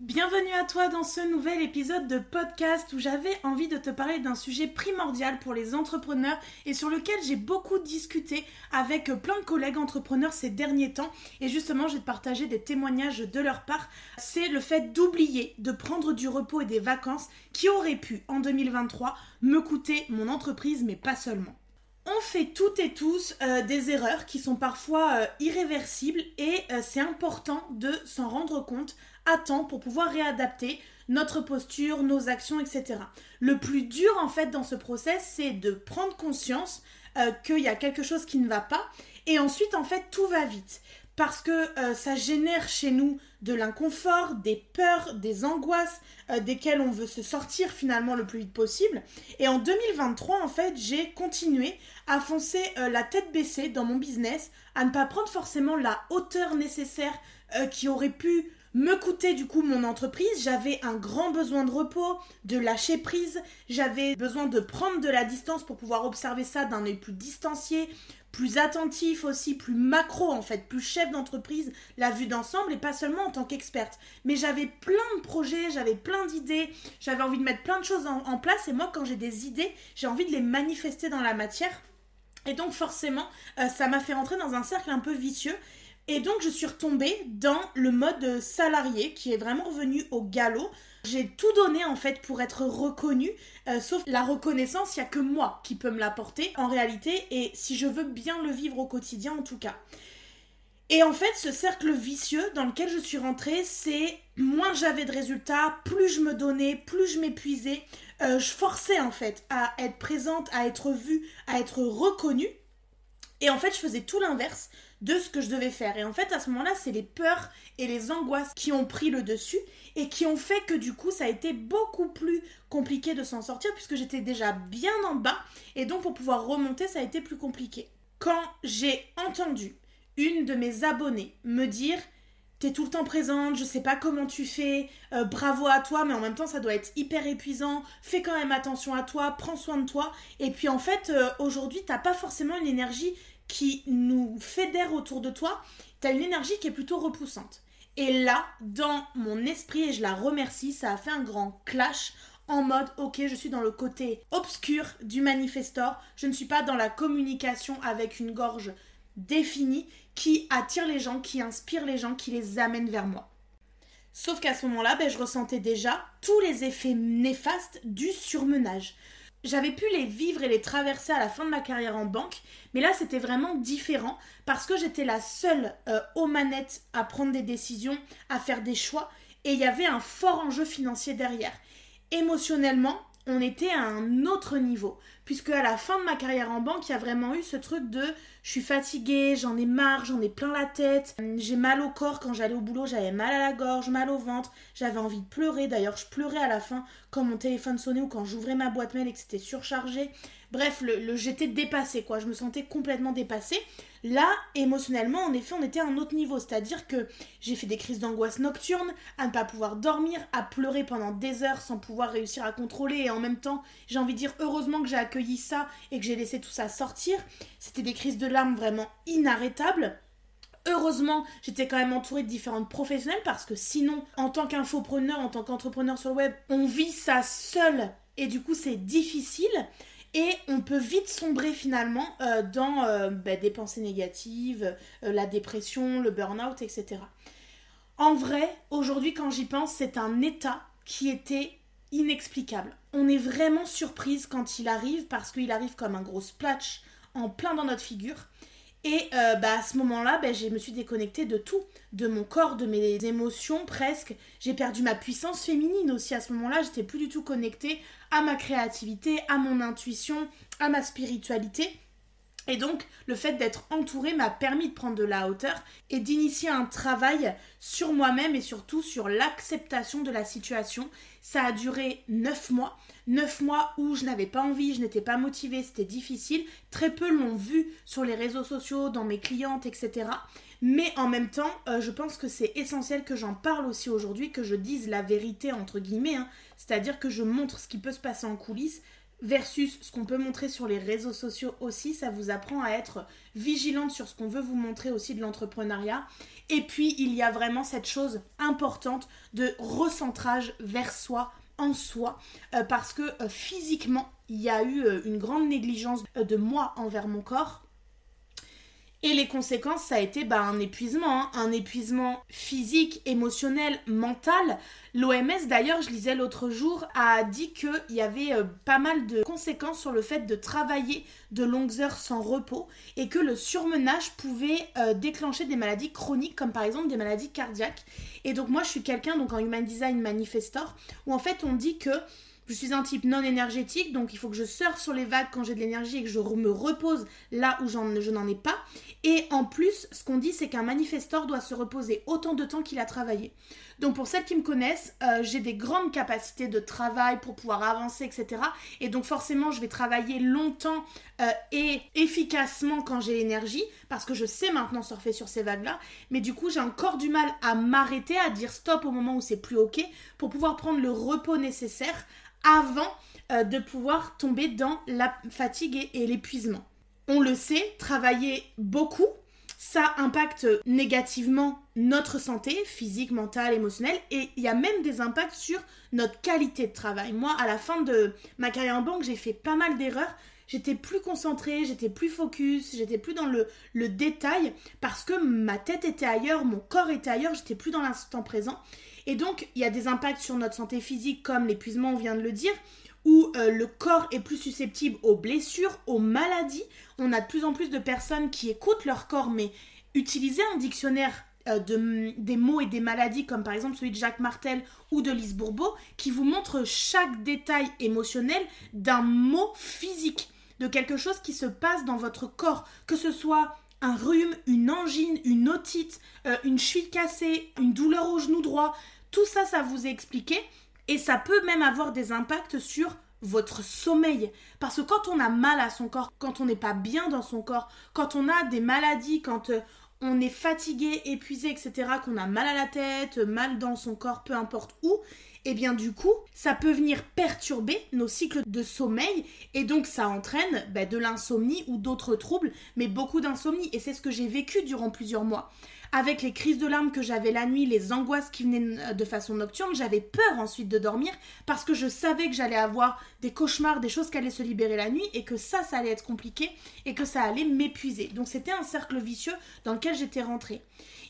Bienvenue à toi dans ce nouvel épisode de podcast où j'avais envie de te parler d'un sujet primordial pour les entrepreneurs et sur lequel j'ai beaucoup discuté avec plein de collègues entrepreneurs ces derniers temps et justement je vais te partager des témoignages de leur part. C'est le fait d'oublier de prendre du repos et des vacances qui auraient pu en 2023 me coûter mon entreprise mais pas seulement. On fait toutes et tous euh, des erreurs qui sont parfois euh, irréversibles et euh, c'est important de s'en rendre compte à temps pour pouvoir réadapter notre posture, nos actions, etc. Le plus dur en fait dans ce process, c'est de prendre conscience qu'il y a quelque chose qui ne va pas et ensuite en fait tout va vite parce que euh, ça génère chez nous de l'inconfort, des peurs, des angoisses euh, desquelles on veut se sortir finalement le plus vite possible. Et en 2023, en fait, j'ai continué à foncer euh, la tête baissée dans mon business, à ne pas prendre forcément la hauteur nécessaire qui aurait pu me coûter du coup mon entreprise. J'avais un grand besoin de repos, de lâcher prise. J'avais besoin de prendre de la distance pour pouvoir observer ça d'un œil plus distancié, plus attentif aussi, plus macro en fait, plus chef d'entreprise, la vue d'ensemble et pas seulement en tant qu'experte. Mais j'avais plein de projets, j'avais plein d'idées, j'avais envie de mettre plein de choses en, place et moi quand j'ai des idées, j'ai envie de les manifester dans la matière. Et donc forcément, euh, ça m'a fait rentrer dans un cercle un peu vicieux. Et donc je suis retombée dans le mode salarié qui est vraiment revenu au galop. J'ai tout donné en fait pour être reconnue, euh, sauf la reconnaissance, il n'y a que moi qui peux me l'apporter en réalité, et si je veux bien le vivre au quotidien en tout cas. Et en fait, ce cercle vicieux dans lequel je suis rentrée, c'est moins j'avais de résultats, plus je me donnais, plus je m'épuisais. Euh, je forçais en fait à être présente, à être vue, à être reconnue. Et en fait, je faisais tout l'inverse de ce que je devais faire. Et en fait, à ce moment-là, c'est les peurs et les angoisses qui ont pris le dessus et qui ont fait que du coup, ça a été beaucoup plus compliqué de s'en sortir puisque j'étais déjà bien en bas et donc pour pouvoir remonter, ça a été plus compliqué. Quand j'ai entendu une de mes abonnées me dire T'es tout le temps présente, je sais pas comment tu fais, euh, bravo à toi, mais en même temps ça doit être hyper épuisant, fais quand même attention à toi, prends soin de toi. Et puis en fait, euh, aujourd'hui, t'as pas forcément une énergie qui nous fédère autour de toi, tu as une énergie qui est plutôt repoussante. Et là, dans mon esprit, et je la remercie, ça a fait un grand clash en mode ok je suis dans le côté obscur du manifestor, je ne suis pas dans la communication avec une gorge définie qui attire les gens, qui inspire les gens, qui les amène vers moi. Sauf qu'à ce moment-là, ben, je ressentais déjà tous les effets néfastes du surmenage j'avais pu les vivre et les traverser à la fin de ma carrière en banque, mais là c'était vraiment différent parce que j'étais la seule euh, aux manettes à prendre des décisions, à faire des choix, et il y avait un fort enjeu financier derrière. Émotionnellement, on était à un autre niveau. Puisque à la fin de ma carrière en banque, il y a vraiment eu ce truc de je suis fatiguée, j'en ai marre, j'en ai plein la tête, j'ai mal au corps quand j'allais au boulot, j'avais mal à la gorge, mal au ventre, j'avais envie de pleurer. D'ailleurs, je pleurais à la fin quand mon téléphone sonnait ou quand j'ouvrais ma boîte mail et que c'était surchargé. Bref, le, j'étais dépassée, quoi. Je me sentais complètement dépassée. Là, émotionnellement, en effet, on était à un autre niveau. C'est-à-dire que j'ai fait des crises d'angoisse nocturne, à ne pas pouvoir dormir, à pleurer pendant des heures sans pouvoir réussir à contrôler. Et en même temps, j'ai envie de dire heureusement que j'ai accueilli ça et que j'ai laissé tout ça sortir. C'était des crises de larmes vraiment inarrêtables. Heureusement, j'étais quand même entourée de différentes professionnelles parce que sinon, en tant qu'infopreneur, en tant qu'entrepreneur sur le web, on vit ça seul et du coup c'est difficile. Et on peut vite sombrer finalement euh, dans euh, bah, des pensées négatives, euh, la dépression, le burn-out, etc. En vrai, aujourd'hui quand j'y pense, c'est un état qui était inexplicable. On est vraiment surprise quand il arrive parce qu'il arrive comme un gros splash en plein dans notre figure. Et euh, bah, à ce moment-là, bah, je me suis déconnectée de tout, de mon corps, de mes émotions presque. J'ai perdu ma puissance féminine aussi à ce moment-là. J'étais plus du tout connectée à ma créativité, à mon intuition, à ma spiritualité. Et donc, le fait d'être entourée m'a permis de prendre de la hauteur et d'initier un travail sur moi-même et surtout sur l'acceptation de la situation. Ça a duré neuf mois. Neuf mois où je n'avais pas envie, je n'étais pas motivée, c'était difficile. Très peu l'ont vu sur les réseaux sociaux, dans mes clientes, etc. Mais en même temps, euh, je pense que c'est essentiel que j'en parle aussi aujourd'hui, que je dise la vérité entre guillemets. Hein. C'est-à-dire que je montre ce qui peut se passer en coulisses versus ce qu'on peut montrer sur les réseaux sociaux aussi. Ça vous apprend à être vigilante sur ce qu'on veut vous montrer aussi de l'entrepreneuriat. Et puis, il y a vraiment cette chose importante de recentrage vers soi, en soi, euh, parce que euh, physiquement, il y a eu euh, une grande négligence de moi envers mon corps et les conséquences, ça a été bah, un épuisement, hein. un épuisement physique, émotionnel, mental. L'OMS, d'ailleurs, je lisais l'autre jour, a dit qu'il y avait euh, pas mal de conséquences sur le fait de travailler de longues heures sans repos et que le surmenage pouvait euh, déclencher des maladies chroniques, comme par exemple des maladies cardiaques. Et donc moi, je suis quelqu'un, donc en Human Design Manifestor, où en fait on dit que je suis un type non énergétique, donc il faut que je surfe sur les vagues quand j'ai de l'énergie et que je me repose là où je n'en ai pas. Et en plus, ce qu'on dit, c'est qu'un manifestor doit se reposer autant de temps qu'il a travaillé. Donc pour celles qui me connaissent, euh, j'ai des grandes capacités de travail pour pouvoir avancer, etc. Et donc forcément, je vais travailler longtemps euh, et efficacement quand j'ai l'énergie, parce que je sais maintenant surfer sur ces vagues-là. Mais du coup, j'ai encore du mal à m'arrêter, à dire stop au moment où c'est plus ok, pour pouvoir prendre le repos nécessaire avant euh, de pouvoir tomber dans la fatigue et, l'épuisement. On le sait, travailler beaucoup, ça impacte négativement notre santé physique, mentale, émotionnelle et il y a même des impacts sur notre qualité de travail. Moi, à la fin de ma carrière en banque, j'ai fait pas mal d'erreurs. J'étais plus concentrée, j'étais plus focus, j'étais plus dans le, le, détail parce que ma tête était ailleurs, mon corps était ailleurs, j'étais plus dans l'instant présent. Et donc, il y a des impacts sur notre santé physique, comme l'épuisement, on vient de le dire, où euh, le corps est plus susceptible aux blessures, aux maladies. On a de plus en plus de personnes qui écoutent leur corps, mais utiliser un dictionnaire euh, de, des mots et des maladies, comme par exemple celui de Jacques Martel ou de Lise Bourbeau, qui vous montre chaque détail émotionnel d'un mot physique, de quelque chose qui se passe dans votre corps, que ce soit un rhume, une angine, une otite, euh, une cheville cassée, une douleur au genou droit, tout ça, ça vous est expliqué et ça peut même avoir des impacts sur votre sommeil. Parce que quand on a mal à son corps, quand on n'est pas bien dans son corps, quand on a des maladies, quand euh, on est fatigué, épuisé, etc., qu'on a mal à la tête, mal dans son corps, peu importe où, et eh bien du coup, ça peut venir perturber nos cycles de sommeil et donc ça entraîne bah, de l'insomnie ou d'autres troubles, mais beaucoup d'insomnie. Et c'est ce que j'ai vécu durant plusieurs mois avec les crises de larmes que j'avais la nuit, les angoisses qui venaient de façon nocturne, j'avais peur ensuite de dormir parce que je savais que j'allais avoir des cauchemars, des choses qui allaient se libérer la nuit et que ça, ça allait être compliqué et que ça allait m'épuiser. Donc c'était un cercle vicieux dans lequel j'étais rentrée.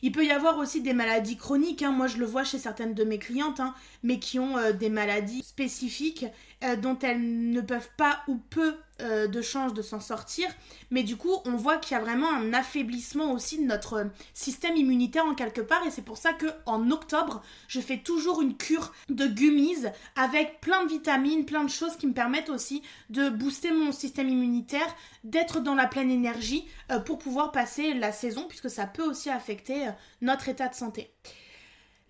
Il peut y avoir aussi des maladies chroniques, hein. moi je le vois chez certaines de mes clientes, hein, mais qui ont euh, des maladies spécifiques euh, dont elles ne peuvent pas ou peu euh, de chances de s'en sortir. Mais du coup, on voit qu'il y a vraiment un affaiblissement aussi de notre système immunitaire en quelque part. Et c'est pour ça que en octobre, je fais toujours une cure de gummies avec plein de vitamines, plein de choses qui me permettent aussi de booster mon système immunitaire, d'être dans la pleine énergie pour pouvoir passer la saison, puisque ça peut aussi affecter notre état de santé.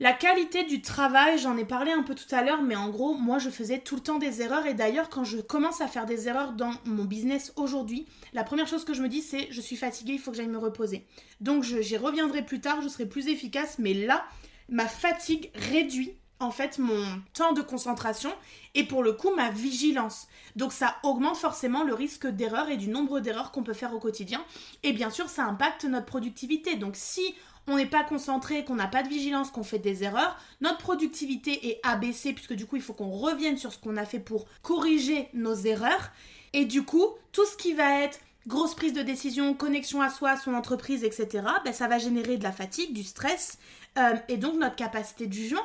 La qualité du travail, j'en ai parlé un peu tout à l'heure, mais en gros, moi je faisais tout le temps des erreurs et d'ailleurs quand je commence à faire des erreurs dans mon business aujourd'hui, la première chose que je me dis c'est je suis fatiguée, il faut que j'aille me reposer. Donc j'y reviendrai plus tard, je serai plus efficace, mais là, ma fatigue réduit en fait mon temps de concentration et pour le coup ma vigilance. Donc ça augmente forcément le risque d'erreur et du nombre d'erreurs qu'on peut faire au quotidien. Et bien sûr, ça impacte notre productivité. Donc si on n'est pas concentré, qu'on n'a pas de vigilance, qu'on fait des erreurs, notre productivité est abaissée puisque du coup il faut qu'on revienne sur ce qu'on a fait pour corriger nos erreurs. Et du coup, tout ce qui va être grosse prise de décision, connexion à soi, son entreprise, etc., ben, ça va générer de la fatigue, du stress euh, et donc notre capacité de jugement.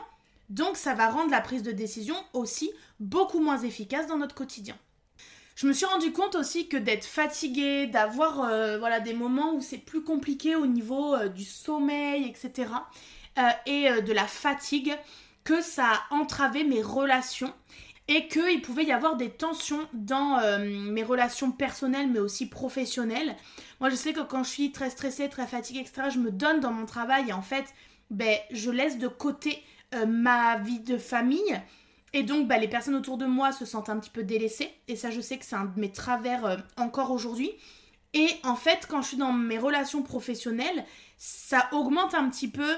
Donc ça va rendre la prise de décision aussi beaucoup moins efficace dans notre quotidien. Je me suis rendu compte aussi que d'être fatiguée, d'avoir euh, voilà, des moments où c'est plus compliqué au niveau euh, du sommeil, etc. et de la fatigue, que ça a entravé mes relations et qu'il pouvait y avoir des tensions dans euh, mes relations personnelles mais aussi professionnelles. Moi je sais que quand je suis très stressée, très fatiguée, etc., je me donne dans mon travail et en fait, ben, je laisse de côté euh, ma vie de famille. Et donc, ben, les personnes autour de moi se sentent un petit peu délaissées. Et ça, je sais que c'est un de mes travers euh, encore aujourd'hui. Et en fait, quand je suis dans mes relations professionnelles, ça augmente un petit peu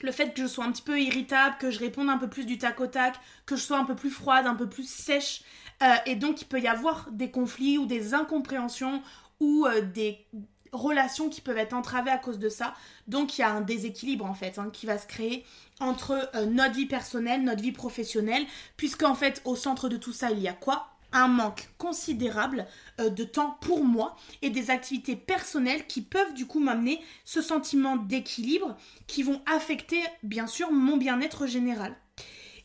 le fait que je sois un petit peu irritable, que je réponde un peu plus du tac au tac, que je sois un peu plus froide, un peu plus sèche. Euh, et donc il peut y avoir des conflits ou des incompréhensions ou euh, des relations qui peuvent être entravées à cause de ça. Donc il y a un déséquilibre en fait hein, qui va se créer entre euh, notre vie personnelle, notre vie professionnelle, puisqu'en fait au centre de tout ça il y a quoi? Un manque considérable euh, de temps pour moi et des activités personnelles qui peuvent du coup m'amener ce sentiment d'équilibre qui vont affecter bien sûr mon bien-être général.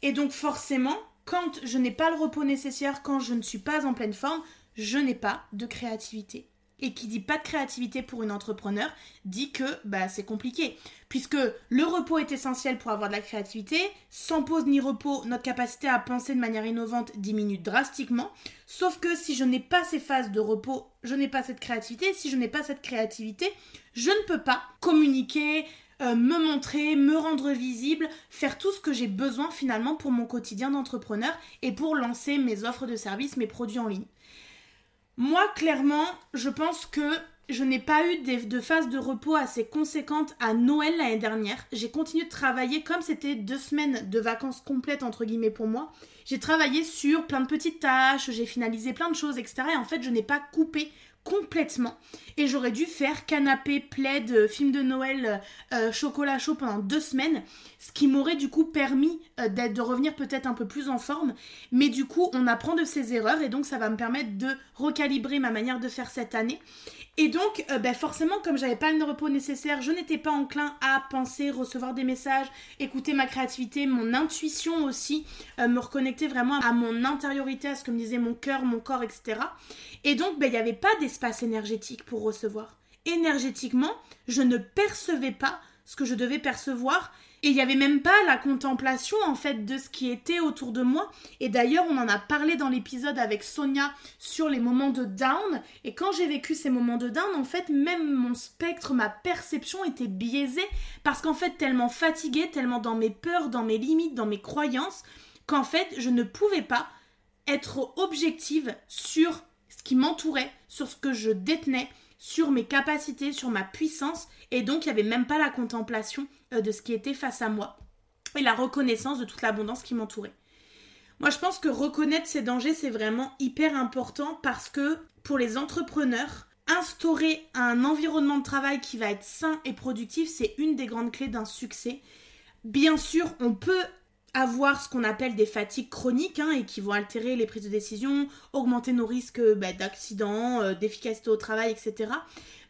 Et donc forcément, quand je n'ai pas le repos nécessaire, quand je ne suis pas en pleine forme, je n'ai pas de créativité. Et qui dit pas de créativité pour une entrepreneur dit que bah, c'est compliqué. Puisque le repos est essentiel pour avoir de la créativité. Sans pause ni repos, notre capacité à penser de manière innovante diminue drastiquement. Sauf que si je n'ai pas ces phases de repos, je n'ai pas cette créativité. Si je n'ai pas cette créativité, je ne peux pas communiquer, euh, me montrer, me rendre visible, faire tout ce que j'ai besoin finalement pour mon quotidien d'entrepreneur et pour lancer mes offres de services, mes produits en ligne. Moi, clairement, je pense que je n'ai pas eu de, phase de repos assez conséquente à Noël l'année dernière. J'ai continué de travailler comme c'était deux semaines de vacances complètes entre guillemets pour moi. J'ai travaillé sur plein de petites tâches, j'ai finalisé plein de choses, etc. Et en fait, je n'ai pas coupé complètement. Et j'aurais dû faire canapé, plaid, euh, film de Noël, euh, chocolat chaud pendant deux semaines, ce qui m'aurait du coup permis euh, de revenir peut-être un peu plus en forme. Mais du coup, on apprend de ses erreurs et donc ça va me permettre de recalibrer ma manière de faire cette année. Et donc, ben forcément, comme j'avais pas le repos nécessaire, je n'étais pas enclin à penser, recevoir des messages, écouter ma créativité, mon intuition aussi, me reconnecter vraiment à mon intériorité, à ce que me disait mon cœur, mon corps, etc. Et donc, ben, il n'y avait pas d'espace énergétique pour recevoir. Énergétiquement, je ne percevais pas ce que je devais percevoir. Et il n'y avait même pas la contemplation en fait de ce qui était autour de moi. Et d'ailleurs, on en a parlé dans l'épisode avec Sonia sur les moments de down. Et quand j'ai vécu ces moments de down, en fait, même mon spectre, ma perception était biaisée parce qu'en fait, tellement fatiguée, tellement dans mes peurs, dans mes limites, dans mes croyances, qu'en fait, je ne pouvais pas être objective sur ce qui m'entourait, sur ce que je détenais, sur mes capacités, sur ma puissance, et donc il n'y avait même pas la contemplation euh, de ce qui était face à moi, et la reconnaissance de toute l'abondance qui m'entourait. Moi je pense que reconnaître ces dangers, c'est vraiment hyper important parce que pour les entrepreneurs, instaurer un environnement de travail qui va être sain et productif, c'est une des grandes clés d'un succès. Bien sûr, on peut avoir ce qu'on appelle des fatigues chroniques hein, et qui vont altérer les prises de décision, augmenter nos risques bah, d'accident, euh, d'efficacité au travail, etc.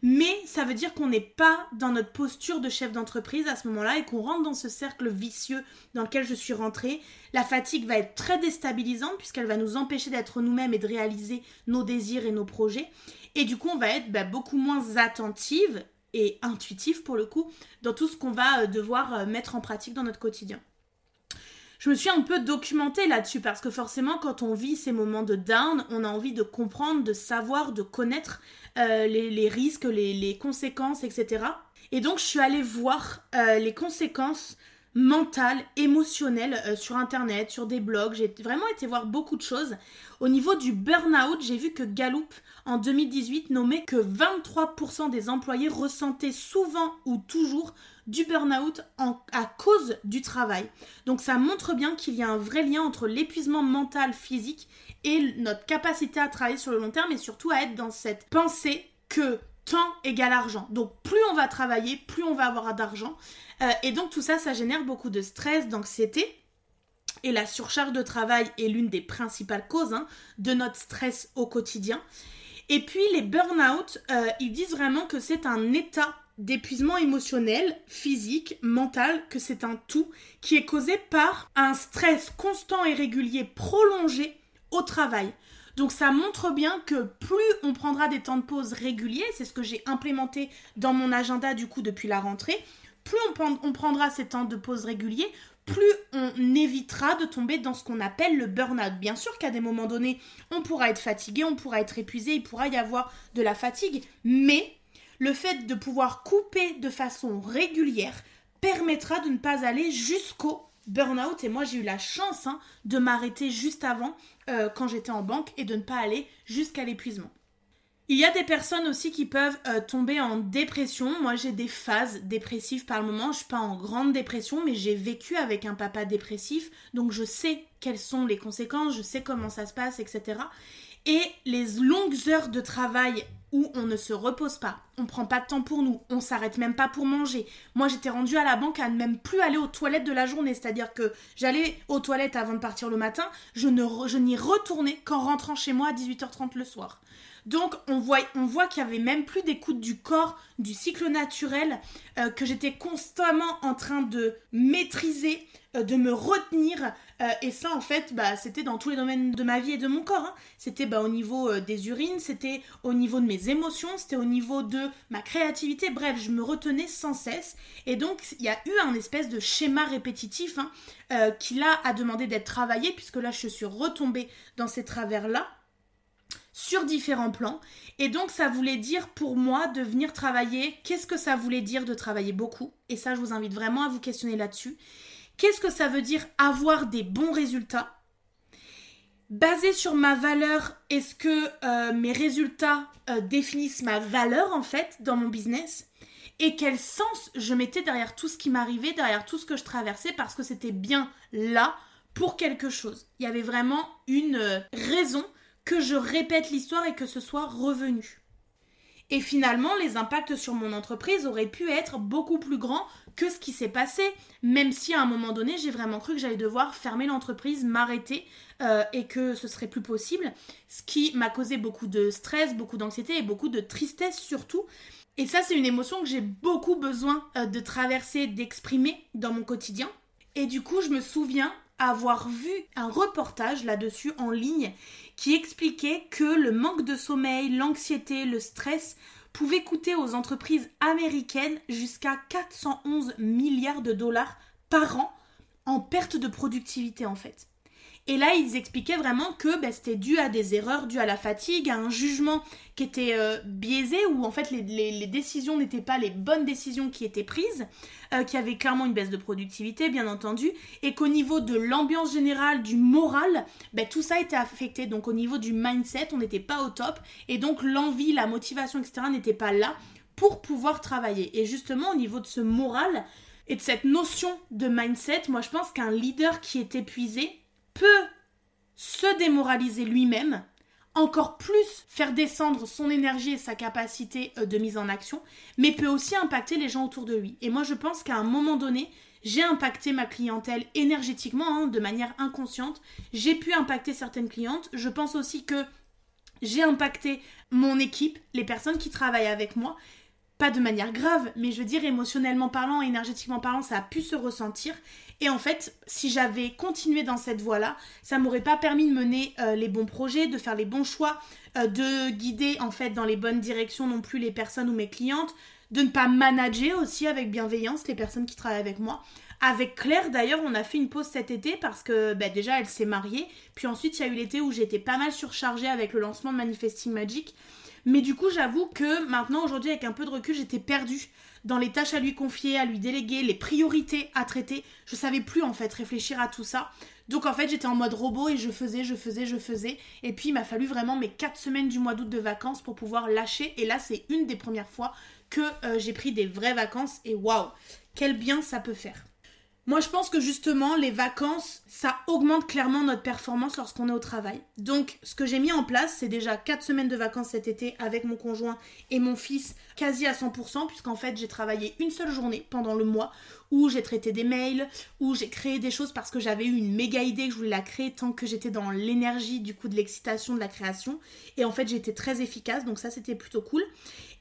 Mais ça veut dire qu'on n'est pas dans notre posture de chef d'entreprise à ce moment-là et qu'on rentre dans ce cercle vicieux dans lequel je suis rentrée. La fatigue va être très déstabilisante puisqu'elle va nous empêcher d'être nous-mêmes et de réaliser nos désirs et nos projets. Et du coup, on va être bah, beaucoup moins attentive et intuitive pour le coup dans tout ce qu'on va euh, devoir euh, mettre en pratique dans notre quotidien je me suis un peu documentée là-dessus parce que forcément quand on vit ces moments de down, on a envie de comprendre, de savoir, de connaître euh, les, risques, les, conséquences, etc. Et donc je suis allée voir euh, les conséquences mentales, émotionnelles euh, sur internet, sur des blogs. J'ai vraiment été voir beaucoup de choses. Au niveau du burn-out, j'ai vu que Gallup en 2018 nommait que 23% des employés ressentaient souvent ou toujours du burn-out à cause du travail. Donc ça montre bien qu'il y a un vrai lien entre l'épuisement mental, physique et notre capacité à travailler sur le long terme et surtout à être dans cette pensée que temps égale argent. Donc plus on va travailler, plus on va avoir d'argent. Euh, et donc tout ça, ça génère beaucoup de stress, d'anxiété. Et la surcharge de travail est l'une des principales causes hein, de notre stress au quotidien. Et puis les burn-out, euh, ils disent vraiment que c'est un état d'épuisement émotionnel, physique, mental, que c'est un tout qui est causé par un stress constant et régulier prolongé au travail. Donc ça montre bien que plus on prendra des temps de pause réguliers, c'est ce que j'ai implémenté dans mon agenda du coup depuis la rentrée, plus on, prendra ces temps de pause réguliers, plus on évitera de tomber dans ce qu'on appelle le burn-out. Bien sûr qu'à des moments donnés, on pourra être fatigué, on pourra être épuisé, il pourra y avoir de la fatigue, mais le fait de pouvoir couper de façon régulière permettra de ne pas aller jusqu'au burn-out. Et moi, j'ai eu la chance hein, de m'arrêter juste avant, euh, quand j'étais en banque, et de ne pas aller jusqu'à l'épuisement. Il y a des personnes aussi qui peuvent euh, tomber en dépression. Moi, j'ai des phases dépressives par le moment. Je suis pas en grande dépression, mais j'ai vécu avec un papa dépressif, donc je sais quelles sont les conséquences, je sais comment ça se passe, etc. Et les longues heures de travail où on ne se repose pas, on prend pas de temps pour nous, on s'arrête même pas pour manger. Moi, j'étais rendue à la banque à ne même plus aller aux toilettes de la journée, c'est-à-dire que j'allais aux toilettes avant de partir le matin, je ne n'y retournais qu'en rentrant chez moi à 18h30 le soir. Donc on voit, on voit qu'il y avait même plus d'écoute du corps, du cycle naturel, euh, que j'étais constamment en train de maîtriser, euh, de me retenir. Euh, et ça en fait, bah, c'était dans tous les domaines de ma vie et de mon corps. Hein. C'était bah, au niveau des urines, c'était au niveau de mes émotions, c'était au niveau de ma créativité. Bref, je me retenais sans cesse. Et donc il y a eu un espèce de schéma répétitif hein, qui là a demandé d'être travaillé, puisque là je suis retombée dans ces travers-là sur différents plans. Et donc ça voulait dire pour moi de venir travailler, qu'est-ce que ça voulait dire de travailler beaucoup? Et ça, je vous invite vraiment à vous questionner là-dessus. Qu'est-ce que ça veut dire avoir des bons résultats? Basé sur ma valeur, est-ce que euh, mes résultats euh, définissent ma valeur en fait dans mon business? Et quel sens je mettais derrière tout ce qui m'arrivait, derrière tout ce que je traversais, parce que c'était bien là pour quelque chose? Il y avait vraiment une euh, raison que je répète l'histoire et que ce soit revenu. Et finalement, les impacts sur mon entreprise auraient pu être beaucoup plus grands que ce qui s'est passé, même si à un moment donné, j'ai vraiment cru que j'allais devoir fermer l'entreprise, m'arrêter euh, et que ce serait plus possible, ce qui m'a causé beaucoup de stress, beaucoup d'anxiété et beaucoup de tristesse surtout. Et ça, c'est une émotion que j'ai beaucoup besoin euh, de traverser, d'exprimer dans mon quotidien. Et du coup, je me souviens avoir vu un reportage là-dessus en ligne qui expliquait que le manque de sommeil, l'anxiété, le stress pouvaient coûter aux entreprises américaines jusqu'à 411 milliards de dollars par an en perte de productivité en fait. Et là, ils expliquaient vraiment que bah, c'était dû à des erreurs, dû à la fatigue, à un jugement qui était euh, biaisé, où en fait les, décisions n'étaient pas les bonnes décisions qui étaient prises, euh, qu'il y avait clairement une baisse de productivité, bien entendu, et qu'au niveau de l'ambiance générale, du moral, bah, tout ça était affecté. Donc au niveau du mindset, on n'était pas au top, et donc l'envie, la motivation, etc. n'était pas là pour pouvoir travailler. Et justement, au niveau de ce moral, et de cette notion de mindset, moi je pense qu'un leader qui est épuisé, peut se démoraliser lui-même, encore plus faire descendre son énergie et sa capacité euh, de mise en action, mais peut aussi impacter les gens autour de lui. Et moi je pense qu'à un moment donné, j'ai impacté ma clientèle énergétiquement, hein, de manière inconsciente, j'ai pu impacter certaines clientes, je pense aussi que j'ai impacté mon équipe, les personnes qui travaillent avec moi, pas de manière grave, mais je veux dire émotionnellement parlant, énergétiquement parlant, ça a pu se ressentir. Et en fait, si j'avais continué dans cette voie-là, ça m'aurait pas permis de mener euh, les bons projets, de faire les bons choix, euh, de guider en fait dans les bonnes directions non plus les personnes ou mes clientes, de ne pas manager aussi avec bienveillance les personnes qui travaillent avec moi. Avec Claire d'ailleurs, on a fait une pause cet été parce que bah, déjà elle s'est mariée, puis ensuite il y a eu l'été où j'étais pas mal surchargée avec le lancement de Manifesting Magic. Mais du coup, j'avoue que maintenant, aujourd'hui, avec un peu de recul, j'étais perdue dans les tâches à lui confier, à lui déléguer, les priorités à traiter. Je savais plus en fait réfléchir à tout ça. Donc en fait, j'étais en mode robot et je faisais, je faisais, je faisais. Et puis il m'a fallu vraiment mes 4 semaines du mois d'août de vacances pour pouvoir lâcher. Et là, c'est une des premières fois que euh, j'ai pris des vraies vacances et waouh, quel bien ça peut faire. Moi, je pense que justement, les vacances, ça augmente clairement notre performance lorsqu'on est au travail. Donc, ce que j'ai mis en place, c'est déjà 4 semaines de vacances cet été avec mon conjoint et mon fils, quasi à 100%, puisqu'en fait, j'ai travaillé une seule journée pendant le mois où j'ai traité des mails, où j'ai créé des choses parce que j'avais eu une méga idée que je voulais la créer tant que j'étais dans l'énergie, du coup, de l'excitation de la création. Et en fait, j'étais très efficace, donc ça, c'était plutôt cool.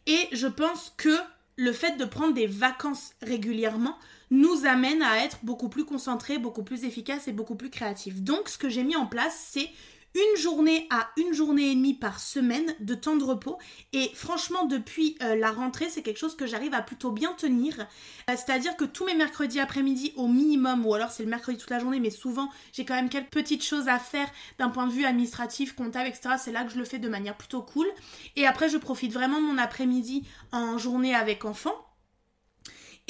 Et je pense que le fait de prendre des vacances régulièrement nous amène à être beaucoup plus concentrés, beaucoup plus efficaces et beaucoup plus créatifs. Donc ce que j'ai mis en place, c'est une journée à une journée et demie par semaine de temps de repos. Et franchement, depuis euh, la rentrée, c'est quelque chose que j'arrive à plutôt bien tenir. Euh, c'est-à-dire que tous mes mercredis après-midi au minimum, ou alors c'est le mercredi toute la journée, mais souvent j'ai quand même quelques petites choses à faire d'un point de vue administratif, comptable, etc. C'est là que je le fais de manière plutôt cool. Et après, je profite vraiment de mon après-midi en journée avec enfants.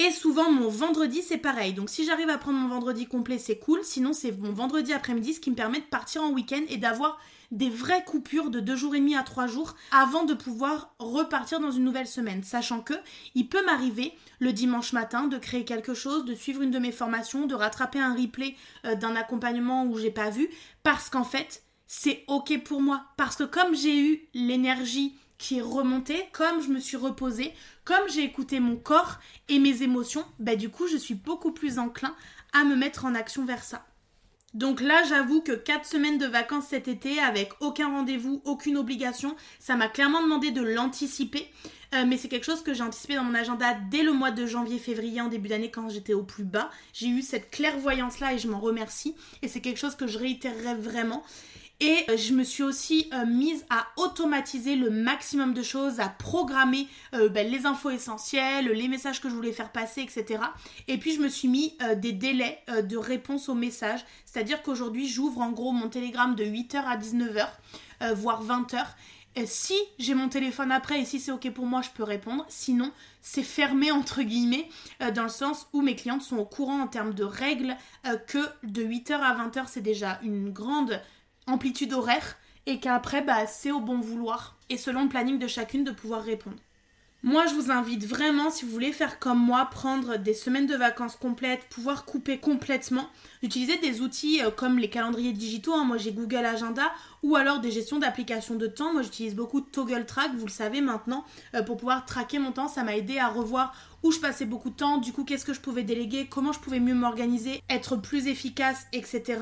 Et souvent, mon vendredi, c'est pareil. Donc, si j'arrive à prendre mon vendredi complet, c'est cool. Sinon, c'est mon vendredi après-midi, ce qui me permet de partir en week-end et d'avoir des vraies coupures de deux jours et demi à trois jours avant de pouvoir repartir dans une nouvelle semaine. Sachant que il peut m'arriver le dimanche matin de créer quelque chose, de suivre une de mes formations, de rattraper un replay euh, d'un accompagnement où j'ai pas vu, parce qu'en fait, c'est ok pour moi. Parce que comme j'ai eu l'énergie qui est remontée, comme je me suis reposée, comme j'ai écouté mon corps et mes émotions, bah du coup je suis beaucoup plus enclin à me mettre en action vers ça. Donc là, j'avoue que 4 semaines de vacances cet été avec aucun rendez-vous, aucune obligation, ça m'a clairement demandé de l'anticiper. Euh, mais c'est quelque chose que j'ai anticipé dans mon agenda dès le mois de janvier-février en début d'année quand j'étais au plus bas. J'ai eu cette clairvoyance là et je m'en remercie. Et c'est quelque chose que je réitérerai vraiment. Et euh, je me suis aussi euh, mise à automatiser le maximum de choses, à programmer euh, ben, les infos essentielles, les messages que je voulais faire passer, etc. Et puis je me suis mis des délais de réponse aux messages. C'est-à-dire qu'aujourd'hui, j'ouvre en gros mon télégramme de 8h à 19h, voire 20h. Et si j'ai mon téléphone après et si c'est ok pour moi, je peux répondre. Sinon, c'est fermé entre guillemets, dans le sens où mes clientes sont au courant en termes de règles que de 8h à 20h, c'est déjà une grande amplitude horaire et qu'après, bah, c'est au bon vouloir et selon le planning de chacune de pouvoir répondre. Moi, je vous invite vraiment, si vous voulez faire comme moi, prendre des semaines de vacances complètes, pouvoir couper complètement, d'utiliser des outils euh, comme les calendriers digitaux. Hein. Moi, j'ai Google Agenda ou alors des gestions d'applications de temps. Moi, j'utilise beaucoup Toggle Track, vous le savez maintenant, euh, pour pouvoir traquer mon temps. Ça m'a aidé à revoir où je passais beaucoup de temps, du coup, qu'est-ce que je pouvais déléguer, comment je pouvais mieux m'organiser, être plus efficace, etc.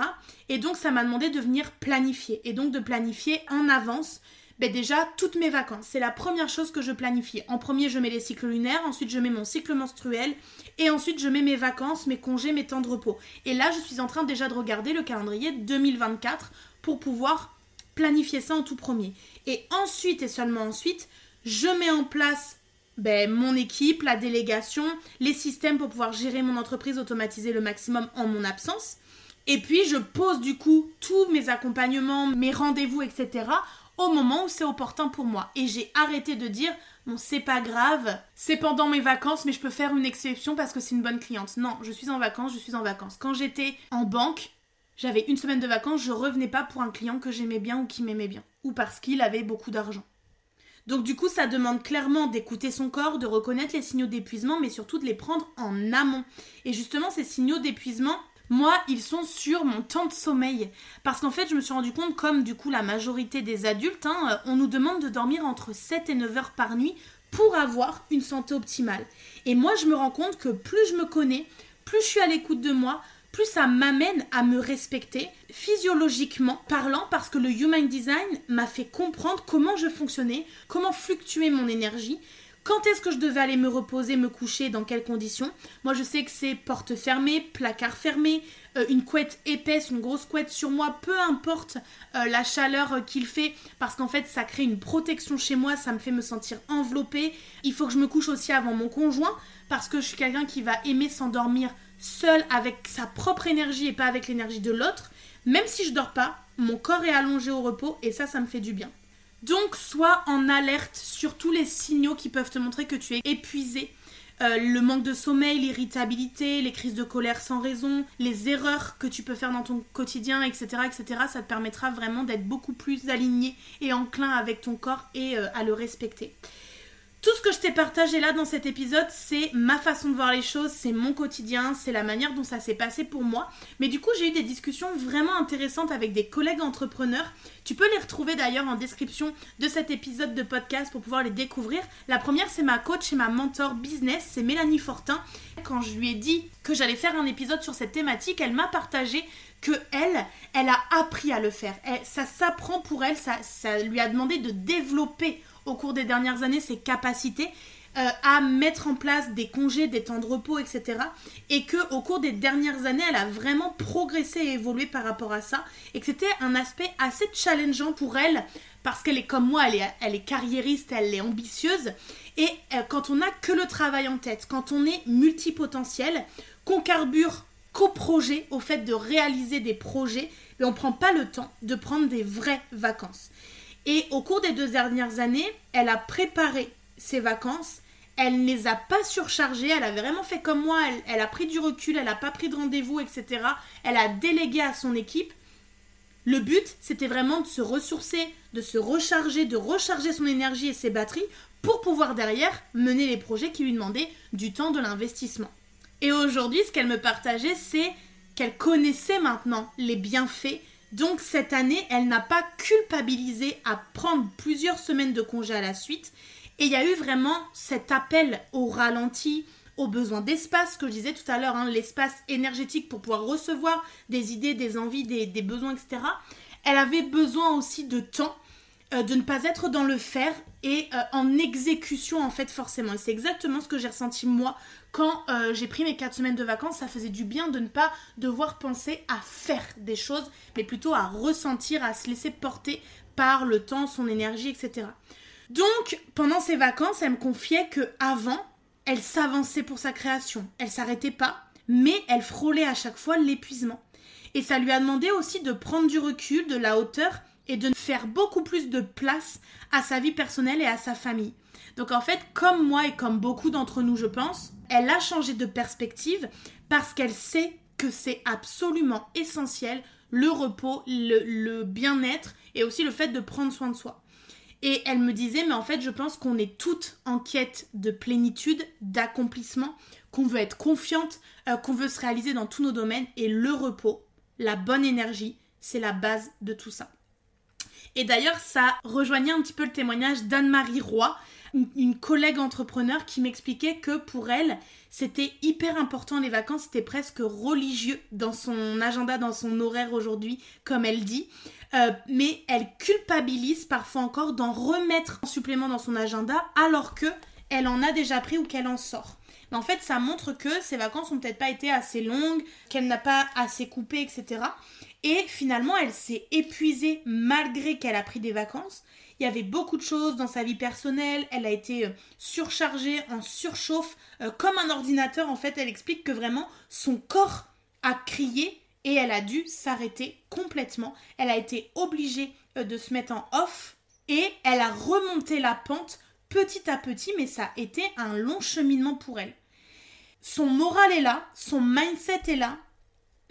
Et donc, ça m'a demandé de venir planifier et donc de planifier en avance ben déjà, toutes mes vacances. C'est la première chose que je planifie. En premier, je mets les cycles lunaires, ensuite je mets mon cycle menstruel, et ensuite je mets mes vacances, mes congés, mes temps de repos. Et là, je suis en train déjà de regarder le calendrier 2024 pour pouvoir planifier ça en tout premier. Et ensuite, et seulement ensuite, je mets en place ben, mon équipe, la délégation, les systèmes pour pouvoir gérer mon entreprise, automatiser le maximum en mon absence. Et puis je pose du coup tous mes accompagnements, mes rendez-vous, etc au moment où c'est opportun pour moi. Et j'ai arrêté de dire bon c'est pas grave, c'est pendant mes vacances mais je peux faire une exception parce que c'est une bonne cliente. Non, je suis en vacances, je suis en vacances. Quand j'étais en banque, j'avais une semaine de vacances, je revenais pas pour un client que j'aimais bien ou qui m'aimait bien ou parce qu'il avait beaucoup d'argent. Donc du coup, ça demande clairement d'écouter son corps, de reconnaître les signaux d'épuisement, mais surtout de les prendre en amont. Et justement, ces signaux d'épuisement, moi, ils sont sur mon temps de sommeil. Parce qu'en fait, je me suis rendu compte, comme du coup la majorité des adultes, hein, euh, on nous demande de dormir entre 7 et 9 heures par nuit pour avoir une santé optimale. Et moi, je me rends compte que plus je me connais, plus je suis à l'écoute de moi, plus ça m'amène à me respecter physiologiquement parlant parce que le Human Design m'a fait comprendre comment je fonctionnais, comment fluctuer mon énergie, quand est-ce que je devais aller me reposer, me coucher, dans quelles conditions? Moi, je sais que c'est porte fermée, placard fermé, euh, une couette épaisse, une grosse couette sur moi, peu importe euh, la chaleur euh, qu'il fait, parce qu'en fait, ça crée une protection chez moi, ça me fait me sentir enveloppée. Il faut que je me couche aussi avant mon conjoint, parce que je suis quelqu'un qui va aimer s'endormir seul avec sa propre énergie et pas avec l'énergie de l'autre. Même si je dors pas, mon corps est allongé au repos et ça, ça me fait du bien. Donc, sois en alerte sur tous les signaux qui peuvent te montrer que tu es épuisé. Euh, le manque de sommeil, l'irritabilité, les crises de colère sans raison, les erreurs que tu peux faire dans ton quotidien, etc., etc., ça te permettra vraiment d'être beaucoup plus aligné et enclin avec ton corps et euh, à le respecter. Tout ce que je t'ai partagé là dans cet épisode, c'est ma façon de voir les choses, c'est mon quotidien, c'est la manière dont ça s'est passé pour moi. Mais du coup, j'ai eu des discussions vraiment intéressantes avec des collègues entrepreneurs. Tu peux les retrouver d'ailleurs en description de cet épisode de podcast pour pouvoir les découvrir. La première, c'est ma coach et ma mentor business, c'est Mélanie Fortin. Quand je lui ai dit que j'allais faire un épisode sur cette thématique, elle m'a partagé que elle, elle a appris à le faire. ça s'apprend pour elle, ça, ça lui a demandé de développer au cours des dernières années ses capacités euh, à mettre en place des congés, des temps de repos, etc. Et que au cours des dernières années, elle a vraiment progressé et évolué par rapport à ça. Et que c'était un aspect assez challengeant pour elle parce qu'elle est comme moi, elle est, elle est carriériste, elle est ambitieuse. Et euh, quand on n'a que le travail en tête, quand on est multipotentiel, qu'on carbure qu'au projet, au fait de réaliser des projets, mais on ne prend pas le temps de prendre des vraies vacances. Et au cours des deux dernières années, elle a préparé ses vacances. Elle ne les a pas surchargées. Elle avait vraiment fait comme moi. Elle, a pris du recul. Elle n'a pas pris de rendez-vous, etc. Elle a délégué à son équipe. Le but, c'était vraiment de se ressourcer, de se recharger, de recharger son énergie et ses batteries pour pouvoir derrière mener les projets qui lui demandaient du temps, de l'investissement. Et aujourd'hui, ce qu'elle me partageait, c'est qu'elle connaissait maintenant les bienfaits donc cette année, elle n'a pas culpabilisé à prendre plusieurs semaines de congé à la suite. Et il y a eu vraiment cet appel au ralenti, au besoin d'espace que je disais tout à l'heure, hein, l'espace énergétique pour pouvoir recevoir des idées, des envies, des, besoins, etc. Elle avait besoin aussi de temps, euh, de ne pas être dans le faire et euh, en exécution en fait forcément. Et c'est exactement ce que j'ai ressenti moi quand euh, j'ai pris mes 4 semaines de vacances, ça faisait du bien de ne pas devoir penser à faire des choses, mais plutôt à ressentir, à se laisser porter par le temps, son énergie, etc. Donc, pendant ces vacances, elle me confiait que avant, elle s'avançait pour sa création. Elle s'arrêtait pas, mais elle frôlait à chaque fois l'épuisement. Et ça lui a demandé aussi de prendre du recul, de la hauteur et de faire beaucoup plus de place à sa vie personnelle et à sa famille. Donc en fait, comme moi et comme beaucoup d'entre nous, je pense, elle a changé de perspective parce qu'elle sait que c'est absolument essentiel le repos, le, bien-être et aussi le fait de prendre soin de soi. Et elle me disait, mais en fait, je pense qu'on est toutes en quête de plénitude, d'accomplissement, qu'on veut être confiante, euh, qu'on veut se réaliser dans tous nos domaines. Et le repos, la bonne énergie, c'est la base de tout ça. Et d'ailleurs, ça rejoignait un petit peu le témoignage d'Anne-Marie Roy, une, collègue entrepreneur qui m'expliquait que pour elle, c'était hyper important les vacances, c'était presque religieux dans son agenda, dans son horaire aujourd'hui, comme elle dit. Euh, mais elle culpabilise parfois encore d'en remettre un supplément dans son agenda alors que elle en a déjà pris ou qu'elle en sort. Mais en fait, ça montre que ses vacances n'ont peut-être pas été assez longues, qu'elle n'a pas assez coupé, etc. Et finalement, elle s'est épuisée malgré qu'elle a pris des vacances. Il y avait beaucoup de choses dans sa vie personnelle. Elle a été euh, surchargée, en surchauffe, euh, comme un ordinateur. En fait, elle explique que vraiment son corps a crié et elle a dû s'arrêter complètement. Elle a été obligée euh, de se mettre en off et elle a remonté la pente petit à petit, mais ça a été un long cheminement pour elle. Son moral est là, son mindset est là.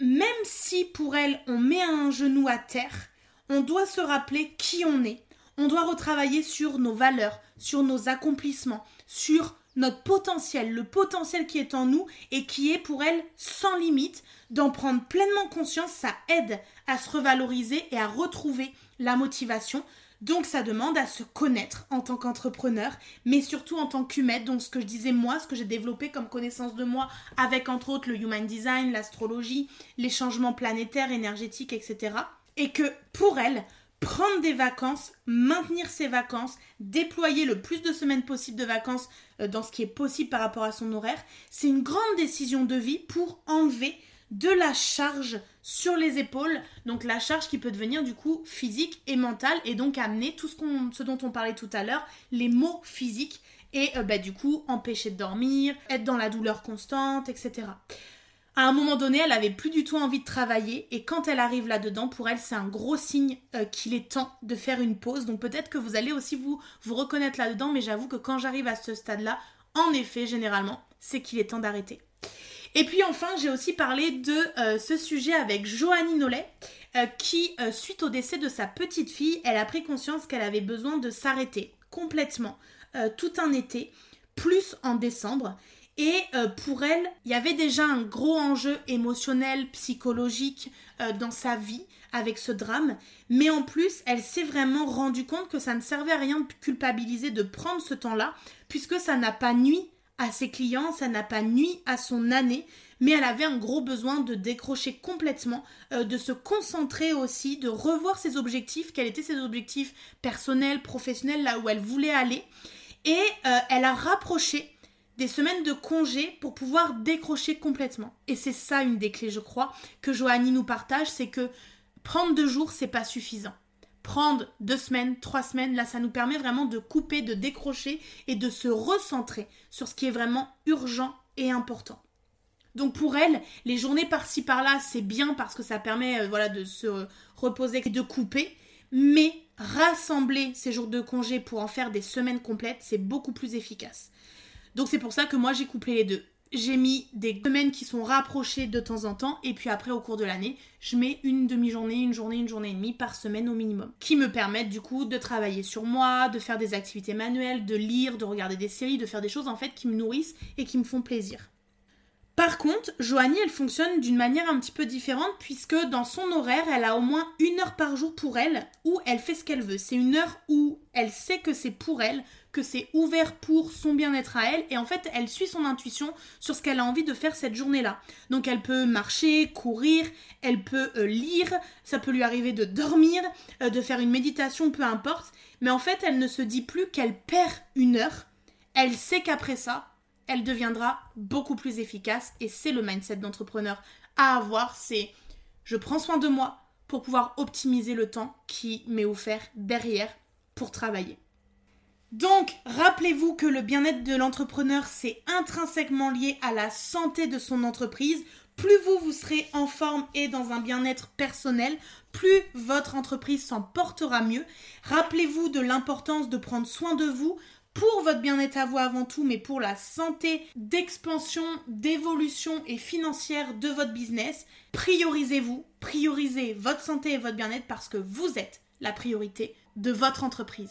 Même si pour elle on met un genou à terre, on doit se rappeler qui on est on doit retravailler sur nos valeurs, sur nos accomplissements, sur notre potentiel, le potentiel qui est en nous et qui est pour elle sans limite. D'en prendre pleinement conscience, ça aide à se revaloriser et à retrouver la motivation. Donc ça demande à se connaître en tant qu'entrepreneur, mais surtout en tant qu'humaine. Donc ce que je disais moi, ce que j'ai développé comme connaissance de moi avec entre autres le human design, l'astrologie, les changements planétaires, énergétiques, etc. Et que pour elle, prendre des vacances, maintenir ses vacances, déployer le plus de semaines possible de vacances euh, dans ce qui est possible par rapport à son horaire, c'est une grande décision de vie pour enlever de la charge sur les épaules, donc la charge qui peut devenir du coup physique et mentale et donc amener tout ce, ce dont on parlait tout à l'heure, les maux physiques et euh, bah, du coup empêcher de dormir, être dans la douleur constante, etc à un moment donné, elle avait plus du tout envie de travailler et quand elle arrive là-dedans, pour elle, c'est un gros signe euh, qu'il est temps de faire une pause. Donc peut-être que vous allez aussi vous, vous reconnaître là-dedans, mais j'avoue que quand j'arrive à ce stade-là, en effet, généralement, c'est qu'il est temps d'arrêter. Et puis enfin, j'ai aussi parlé de euh, ce sujet avec Joannie Nollet, euh, qui, suite au décès de sa petite fille, elle a pris conscience qu'elle avait besoin de s'arrêter complètement euh, tout un été, plus en décembre. Et euh, pour elle, il y avait déjà un gros enjeu émotionnel, psychologique euh, dans sa vie avec ce drame. Mais en plus, elle s'est vraiment rendue compte que ça ne servait à rien de culpabiliser de prendre ce temps-là, puisque ça n'a pas nuit à ses clients, ça n'a pas nuit à son année, mais elle avait un gros besoin de décrocher complètement, euh, de se concentrer aussi, de revoir ses objectifs, quels étaient ses objectifs personnels, professionnels, là où elle voulait aller. Et elle a rapproché des semaines de congé pour pouvoir décrocher complètement. Et c'est ça une des clés, je crois, que Joanie nous partage, c'est que prendre deux jours, c'est pas suffisant. Prendre deux semaines, trois semaines, là, ça nous permet vraiment de couper, de décrocher et de se recentrer sur ce qui est vraiment urgent et important. Donc pour elle, les journées par-ci par-là, c'est bien parce que ça permet euh, voilà, de se reposer et de couper. Mais rassembler ces jours de congé pour en faire des semaines complètes, c'est beaucoup plus efficace. Donc c'est pour ça que moi j'ai couplé les deux. J'ai mis des semaines qui sont rapprochées de temps en temps et puis après au cours de l'année, je mets une demi-journée, une journée, une journée et demie par semaine au minimum qui me permettent du coup de travailler sur moi, de faire des activités manuelles, de lire, de regarder des séries, de faire des choses en fait qui me nourrissent et qui me font plaisir. Par contre, Joanie, elle fonctionne d'une manière un petit peu différente puisque dans son horaire, elle a au moins une heure par jour pour elle où elle fait ce qu'elle veut. C'est une heure où elle sait que c'est pour elle, c'est ouvert pour son bien-être à elle et en fait, elle suit son intuition sur ce qu'elle a envie de faire cette journée-là. Donc elle peut marcher, courir, elle peut euh, lire, ça peut lui arriver de dormir, euh, de faire une méditation, peu importe. Mais en fait, elle ne se dit plus qu'elle perd une heure. Elle sait qu'après ça, elle deviendra beaucoup plus efficace et c'est le mindset d'entrepreneur à avoir, c'est je prends soin de moi pour pouvoir optimiser le temps qui m'est offert derrière pour travailler. Donc, rappelez-vous que le bien-être de l'entrepreneur, c'est intrinsèquement lié à la santé de son entreprise. Plus vous, vous serez en forme et dans un bien-être personnel, plus votre entreprise s'en portera mieux. Rappelez-vous de l'importance de prendre soin de vous, pour votre bien-être à vous avant tout, mais pour la santé d'expansion, d'évolution et financière de votre business. Priorisez-vous, priorisez votre santé et votre bien-être parce que vous êtes la priorité de votre entreprise.